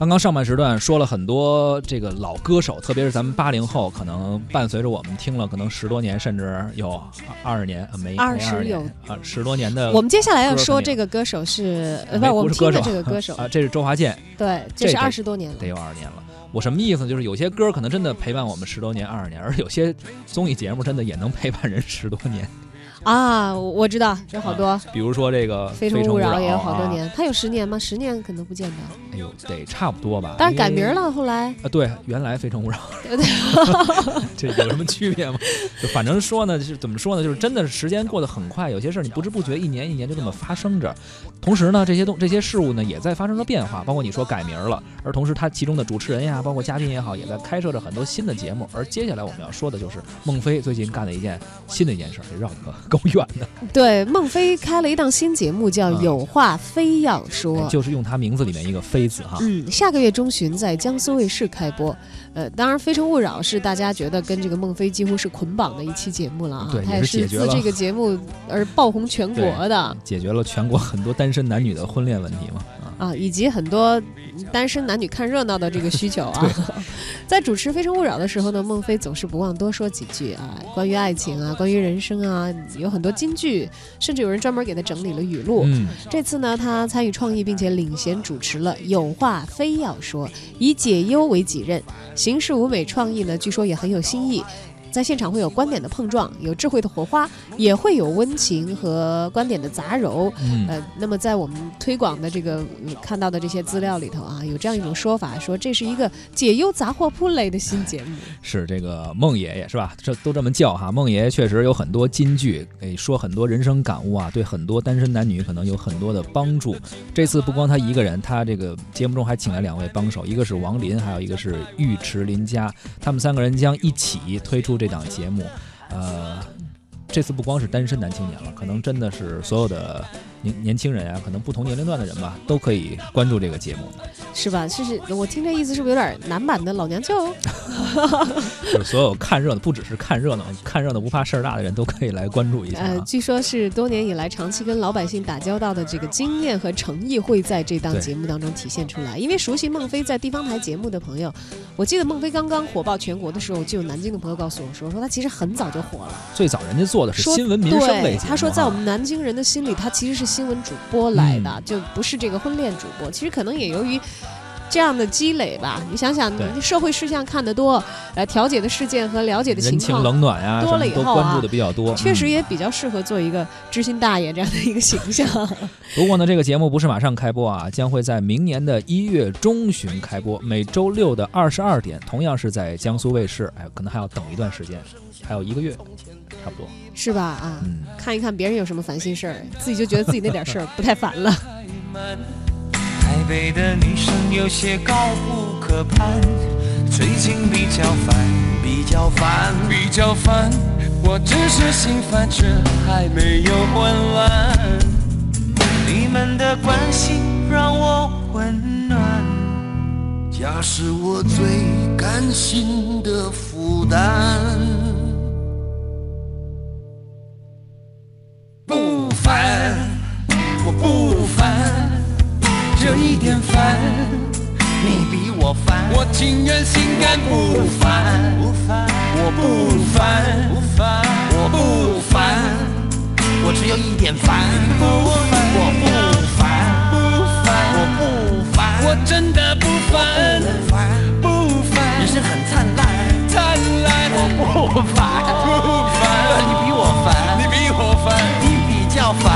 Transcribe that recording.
刚刚上半时段说了很多这个老歌手，特别是咱们八零后，可能伴随着我们听了可能十多年，甚至有二十年，没二十有啊十多年的。我们接下来要说这个歌手是呃不，我们听的这个歌手啊，这是周华健。对，这是二十多年了，得有二十年了。我什么意思？就是有些歌可能真的陪伴我们十多年、二十年，而有些综艺节目真的也能陪伴人十多年。啊，我知道有好多，比如说这个《非诚勿扰》也有好多年，他有十年吗？十年可能不见得。哎呦，得差不多吧。但是改名了，后来啊，对，原来《非诚勿扰》，对对，这有什么区别吗？就反正说呢，就是怎么说呢，就是真的是时间过得很快，有些事儿你不知不觉一年一年就这么发生着。同时呢，这些东这些事物呢也在发生着变化，包括你说改名了，而同时它其中的主持人呀，包括嘉宾也好，也在开设着很多新的节目。而接下来我们要说的就是孟非最近干的一件新的一件事，也绕得够远的。对，孟非开了一档新节目，叫《有话非要说》，就是用他名字里面一个“非”字哈。嗯，下个月中旬在江苏卫视开播。呃，当然，《非诚勿扰》是大家觉得跟这个孟非几乎是捆绑的一期节目了啊。对，他也是自这个节目而爆红全国的，解决了全国很多单身男女的婚恋问题嘛。啊，以及很多单身男女看热闹的这个需求啊。在主持《非诚勿扰》的时候呢，孟非总是不忘多说几句啊，关于爱情啊，关于人生啊，有很多金句，甚至有人专门给他整理了语录。嗯，这次呢，他参与创意，并且领衔主持了《有话非要说》，以解忧为己任，形式舞美创意呢，据说也很有新意。在现场会有观点的碰撞，有智慧的火花，也会有温情和观点的杂糅。呃，那么在我们推广的这个看到的这些资料里头啊，有这样一种说法，说这是一个解忧杂货铺类的新节目。是这个孟爷爷是吧？这都这么叫哈。孟爷爷确实有很多金句，诶，说很多人生感悟啊，对很多单身男女可能有很多的帮助。这次不光他一个人，他这个节目中还请来两位帮手，一个是王林，还有一个是尉迟林佳，他们三个人将一起推出。这档节目，呃，这次不光是单身男青年了，可能真的是所有的。年年轻人啊，可能不同年龄段的人吧，都可以关注这个节目，是吧？就是，我听这意思是不是有点男版的老娘舅？就是所有看热闹，不只是看热闹，看热闹不怕事儿大的人都可以来关注一下。呃，据说是多年以来长期跟老百姓打交道的这个经验和诚意会在这档节目当中体现出来。因为熟悉孟非在地方台节目的朋友，我记得孟非刚刚火爆全国的时候，就有南京的朋友告诉我说，说他其实很早就火了。最早人家做的是新闻民生类他说在我们南京人的心里，他其实是。新闻主播来的就不是这个婚恋主播，其实可能也由于这样的积累吧。你想想，你社会事项看得多，呃，调解的事件和了解的情况冷暖呀多了以后啊，关注的比较多，确实也比较适合做一个知心大爷这样的一个形象。不过呢，这个节目不是马上开播啊，将会在明年的一月中旬开播，每周六的二十二点，同样是在江苏卫视。哎，可能还要等一段时间，还有一个月。差不多是吧？啊，看一看别人有什么烦心事儿，自己就觉得自己那点事儿不太烦了。台北的女生有些高不可攀，最近比较烦，比较烦，比较烦。我只是心烦，却还没有混乱。你们的关心让我温暖，家是我最甘心的负担。不烦点烦，你比我烦，我情愿心甘不烦，我不烦，我不烦，我只有一点烦，我不烦，我不烦，我真的不烦，不烦，人生很灿烂，灿烂，我不烦，不烦，你比我烦，你比我烦，你比较烦，